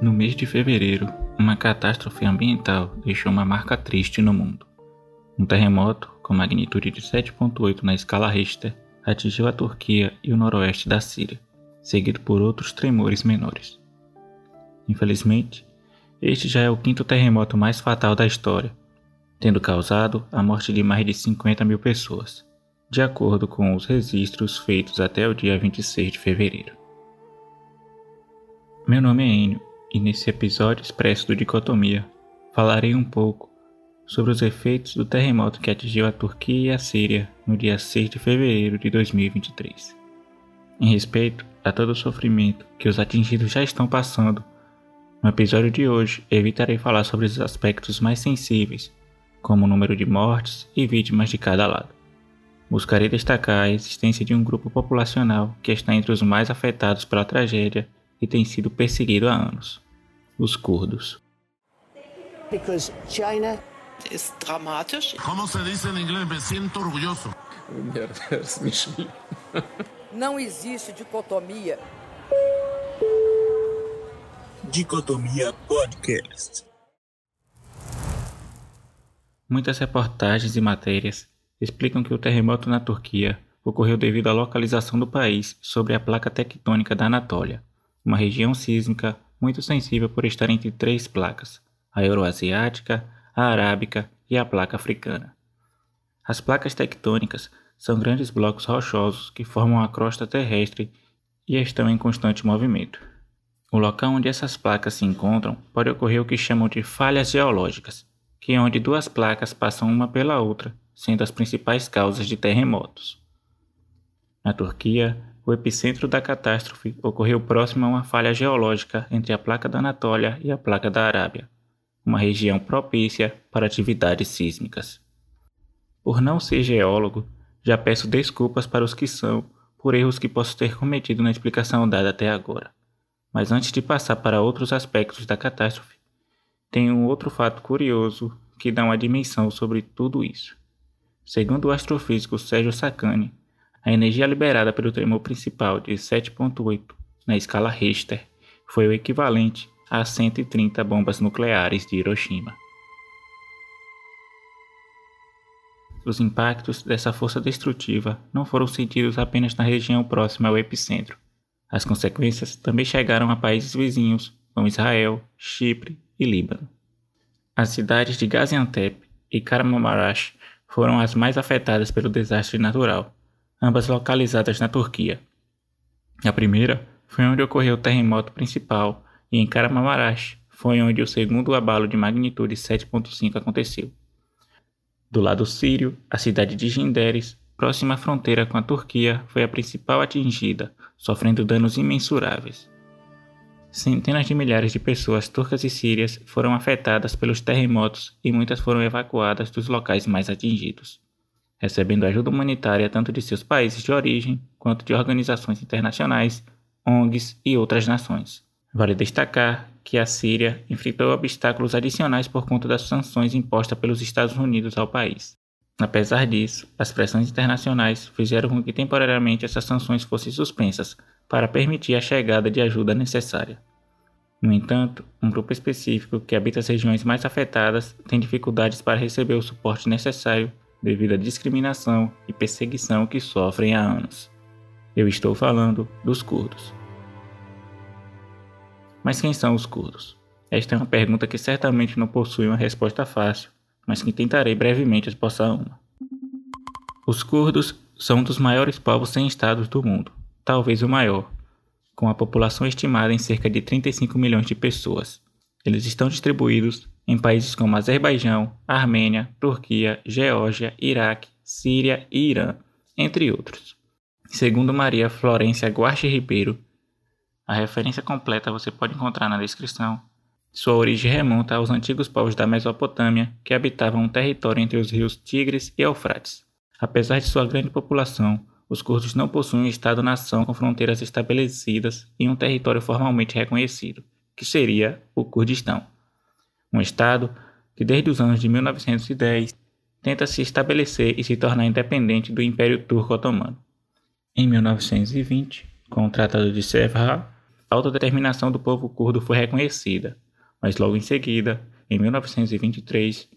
No mês de fevereiro, uma catástrofe ambiental deixou uma marca triste no mundo. Um terremoto, com magnitude de 7.8 na escala Richter, atingiu a Turquia e o noroeste da Síria, seguido por outros tremores menores. Infelizmente, este já é o quinto terremoto mais fatal da história, tendo causado a morte de mais de 50 mil pessoas, de acordo com os registros feitos até o dia 26 de fevereiro. Meu nome é Enio e nesse episódio expresso do Dicotomia falarei um pouco sobre os efeitos do terremoto que atingiu a Turquia e a Síria no dia 6 de fevereiro de 2023. Em respeito a todo o sofrimento que os atingidos já estão passando, no episódio de hoje evitarei falar sobre os aspectos mais sensíveis, como o número de mortes e vítimas de cada lado. Buscarei destacar a existência de um grupo populacional que está entre os mais afetados pela tragédia e tem sido perseguido há anos: os curdos. Because China ist dramatisch. ¿Cómo se dice en inglés? Me siento orgulloso. Não existe dicotomia. Dicotomia Podcast. Muitas reportagens e matérias explicam que o terremoto na Turquia ocorreu devido à localização do país sobre a placa tectônica da Anatólia, uma região sísmica muito sensível por estar entre três placas, a euroasiática, a arábica e a placa africana. As placas tectônicas são grandes blocos rochosos que formam a crosta terrestre e estão em constante movimento. O local onde essas placas se encontram pode ocorrer o que chamam de falhas geológicas, que é onde duas placas passam uma pela outra, sendo as principais causas de terremotos. Na Turquia, o epicentro da catástrofe ocorreu próximo a uma falha geológica entre a placa da Anatólia e a placa da Arábia, uma região propícia para atividades sísmicas. Por não ser geólogo, já peço desculpas para os que são por erros que posso ter cometido na explicação dada até agora. Mas antes de passar para outros aspectos da catástrofe, tem um outro fato curioso que dá uma dimensão sobre tudo isso. Segundo o astrofísico Sérgio Sacani, a energia liberada pelo tremor principal de 7.8 na escala Richter foi o equivalente a 130 bombas nucleares de Hiroshima. Os impactos dessa força destrutiva não foram sentidos apenas na região próxima ao epicentro. As consequências também chegaram a países vizinhos, como Israel, Chipre e Líbano. As cidades de Gaziantep e Kahramanmaraş foram as mais afetadas pelo desastre natural, ambas localizadas na Turquia. A primeira foi onde ocorreu o terremoto principal e em Kahramanmaraş foi onde o segundo abalo de magnitude 7.5 aconteceu. Do lado sírio, a cidade de Jinderes, próxima à fronteira com a Turquia, foi a principal atingida, sofrendo danos imensuráveis. Centenas de milhares de pessoas turcas e sírias foram afetadas pelos terremotos e muitas foram evacuadas dos locais mais atingidos recebendo ajuda humanitária tanto de seus países de origem quanto de organizações internacionais, ONGs e outras nações. Vale destacar que a Síria enfrentou obstáculos adicionais por conta das sanções impostas pelos Estados Unidos ao país. Apesar disso, as pressões internacionais fizeram com que temporariamente essas sanções fossem suspensas para permitir a chegada de ajuda necessária. No entanto, um grupo específico que habita as regiões mais afetadas tem dificuldades para receber o suporte necessário devido à discriminação e perseguição que sofrem há anos. Eu estou falando dos curdos. Mas quem são os curdos? Esta é uma pergunta que certamente não possui uma resposta fácil, mas que tentarei brevemente esboçar uma. Os curdos são um dos maiores povos sem estados do mundo, talvez o maior, com a população estimada em cerca de 35 milhões de pessoas. Eles estão distribuídos em países como Azerbaijão, Armênia, Turquia, Geórgia, Iraque, Síria e Irã, entre outros. Segundo Maria Florência Guarche Ribeiro, a referência completa você pode encontrar na descrição. Sua origem remonta aos antigos povos da Mesopotâmia que habitavam um território entre os rios Tigres e Eufrates. Apesar de sua grande população, os curdos não possuem um Estado-nação com fronteiras estabelecidas e um território formalmente reconhecido, que seria o Kurdistão um Estado que desde os anos de 1910 tenta se estabelecer e se tornar independente do Império Turco Otomano. Em 1920, com o Tratado de Sevres, a autodeterminação do povo curdo foi reconhecida, mas logo em seguida, em 1923,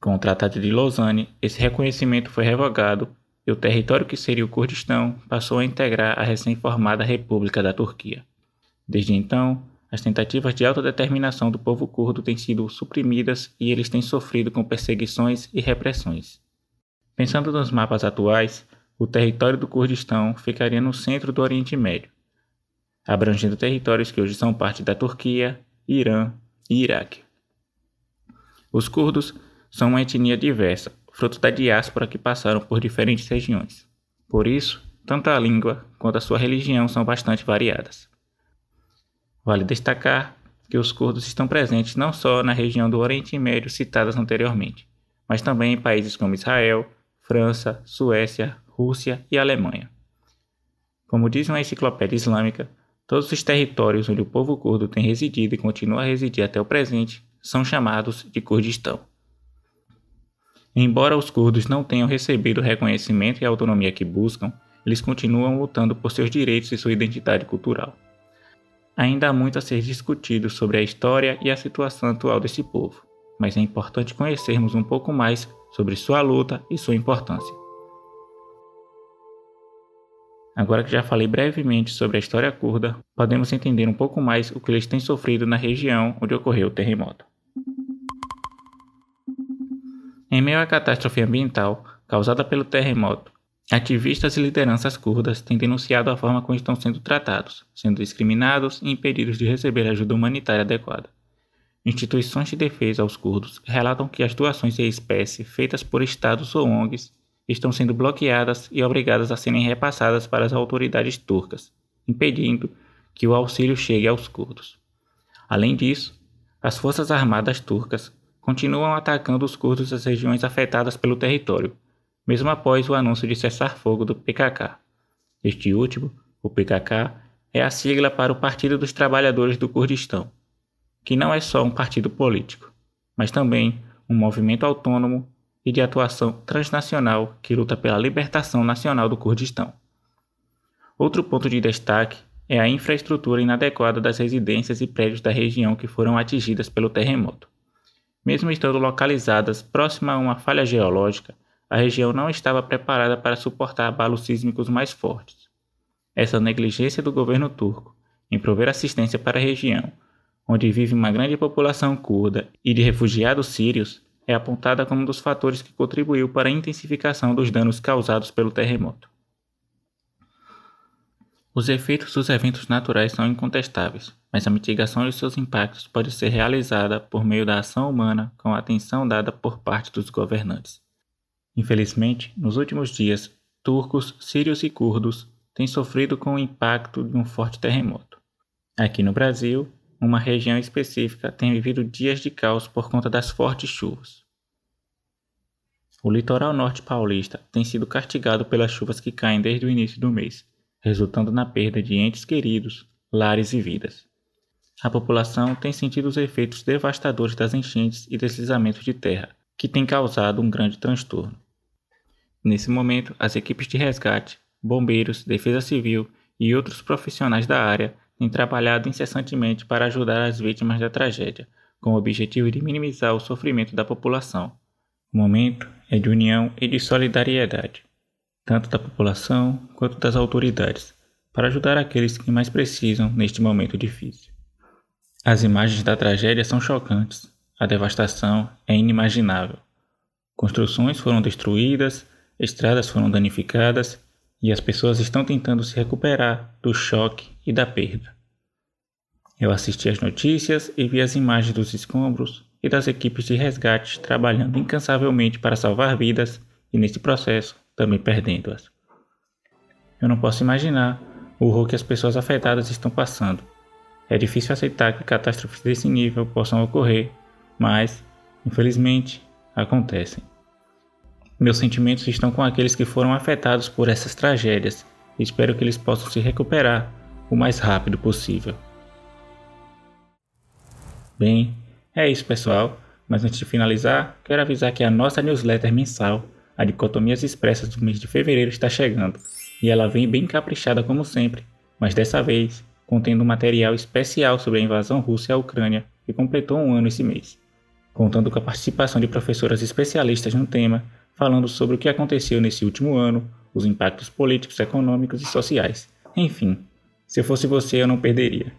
com o Tratado de Lausanne, esse reconhecimento foi revogado e o território que seria o Kurdistão passou a integrar a recém-formada República da Turquia. Desde então, as tentativas de autodeterminação do povo curdo têm sido suprimidas e eles têm sofrido com perseguições e repressões. Pensando nos mapas atuais, o território do Kurdistão ficaria no centro do Oriente Médio, abrangendo territórios que hoje são parte da Turquia, Irã e Iraque. Os curdos são uma etnia diversa, fruto da diáspora que passaram por diferentes regiões. Por isso, tanto a língua quanto a sua religião são bastante variadas. Vale destacar que os curdos estão presentes não só na região do Oriente Médio citadas anteriormente, mas também em países como Israel, França, Suécia, Rússia e Alemanha. Como diz uma enciclopédia islâmica, todos os territórios onde o povo curdo tem residido e continua a residir até o presente são chamados de Kurdistão. Embora os curdos não tenham recebido o reconhecimento e a autonomia que buscam, eles continuam lutando por seus direitos e sua identidade cultural. Ainda há muito a ser discutido sobre a história e a situação atual desse povo, mas é importante conhecermos um pouco mais sobre sua luta e sua importância. Agora que já falei brevemente sobre a história curda, podemos entender um pouco mais o que eles têm sofrido na região onde ocorreu o terremoto. Em meio à catástrofe ambiental causada pelo terremoto, ativistas e lideranças curdas têm denunciado a forma como estão sendo tratados, sendo discriminados e impedidos de receber ajuda humanitária adequada. Instituições de defesa aos curdos relatam que as doações de espécie feitas por estados ou ONGs estão sendo bloqueadas e obrigadas a serem repassadas para as autoridades turcas, impedindo que o auxílio chegue aos curdos. Além disso, as forças armadas turcas continuam atacando os curdos das regiões afetadas pelo território, mesmo após o anúncio de cessar-fogo do PKK. Este último, o PKK, é a sigla para o Partido dos Trabalhadores do Kurdistão, que não é só um partido político, mas também um movimento autônomo e de atuação transnacional que luta pela libertação nacional do Kurdistão. Outro ponto de destaque é a infraestrutura inadequada das residências e prédios da região que foram atingidas pelo terremoto. Mesmo estando localizadas próxima a uma falha geológica, a região não estava preparada para suportar abalos sísmicos mais fortes. Essa negligência do governo turco em prover assistência para a região, onde vive uma grande população curda e de refugiados sírios, é apontada como um dos fatores que contribuiu para a intensificação dos danos causados pelo terremoto. Os efeitos dos eventos naturais são incontestáveis, mas a mitigação de seus impactos pode ser realizada por meio da ação humana com a atenção dada por parte dos governantes. Infelizmente, nos últimos dias, turcos, sírios e curdos têm sofrido com o impacto de um forte terremoto. Aqui no Brasil, uma região específica tem vivido dias de caos por conta das fortes chuvas. O litoral norte paulista tem sido castigado pelas chuvas que caem desde o início do mês, resultando na perda de entes queridos, lares e vidas. A população tem sentido os efeitos devastadores das enchentes e deslizamentos de terra, que têm causado um grande transtorno. Nesse momento, as equipes de resgate, bombeiros, defesa civil e outros profissionais da área têm trabalhado incessantemente para ajudar as vítimas da tragédia, com o objetivo de minimizar o sofrimento da população. O momento é de união e de solidariedade tanto da população quanto das autoridades, para ajudar aqueles que mais precisam neste momento difícil. As imagens da tragédia são chocantes, a devastação é inimaginável. Construções foram destruídas, estradas foram danificadas e as pessoas estão tentando se recuperar do choque e da perda. Eu assisti às notícias e vi as imagens dos escombros e das equipes de resgate trabalhando incansavelmente para salvar vidas e, nesse processo, também perdendo-as. Eu não posso imaginar o horror que as pessoas afetadas estão passando. É difícil aceitar que catástrofes desse nível possam ocorrer, mas, infelizmente, acontecem. Meus sentimentos estão com aqueles que foram afetados por essas tragédias e espero que eles possam se recuperar o mais rápido possível. Bem, é isso, pessoal. Mas antes de finalizar, quero avisar que a nossa newsletter mensal a dicotomias expressas do mês de fevereiro está chegando, e ela vem bem caprichada como sempre, mas dessa vez contendo um material especial sobre a invasão russa à Ucrânia, que completou um ano esse mês, contando com a participação de professoras especialistas no tema, falando sobre o que aconteceu nesse último ano, os impactos políticos, econômicos e sociais. Enfim, se eu fosse você, eu não perderia.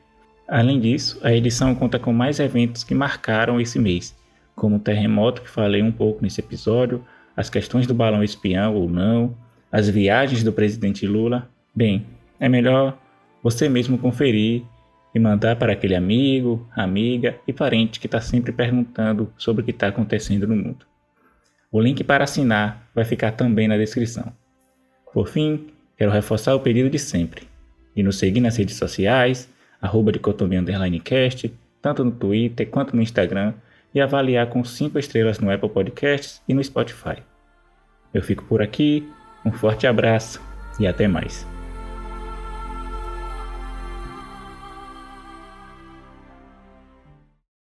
Além disso, a edição conta com mais eventos que marcaram esse mês, como o terremoto que falei um pouco nesse episódio, as questões do balão espião ou não, as viagens do presidente Lula. Bem, é melhor você mesmo conferir e mandar para aquele amigo, amiga e parente que está sempre perguntando sobre o que está acontecendo no mundo. O link para assinar vai ficar também na descrição. Por fim, quero reforçar o pedido de sempre, de nos seguir nas redes sociais, arroba dicotomia cast, tanto no Twitter quanto no Instagram, e avaliar com 5 estrelas no Apple Podcasts e no Spotify. Eu fico por aqui, um forte abraço e até mais.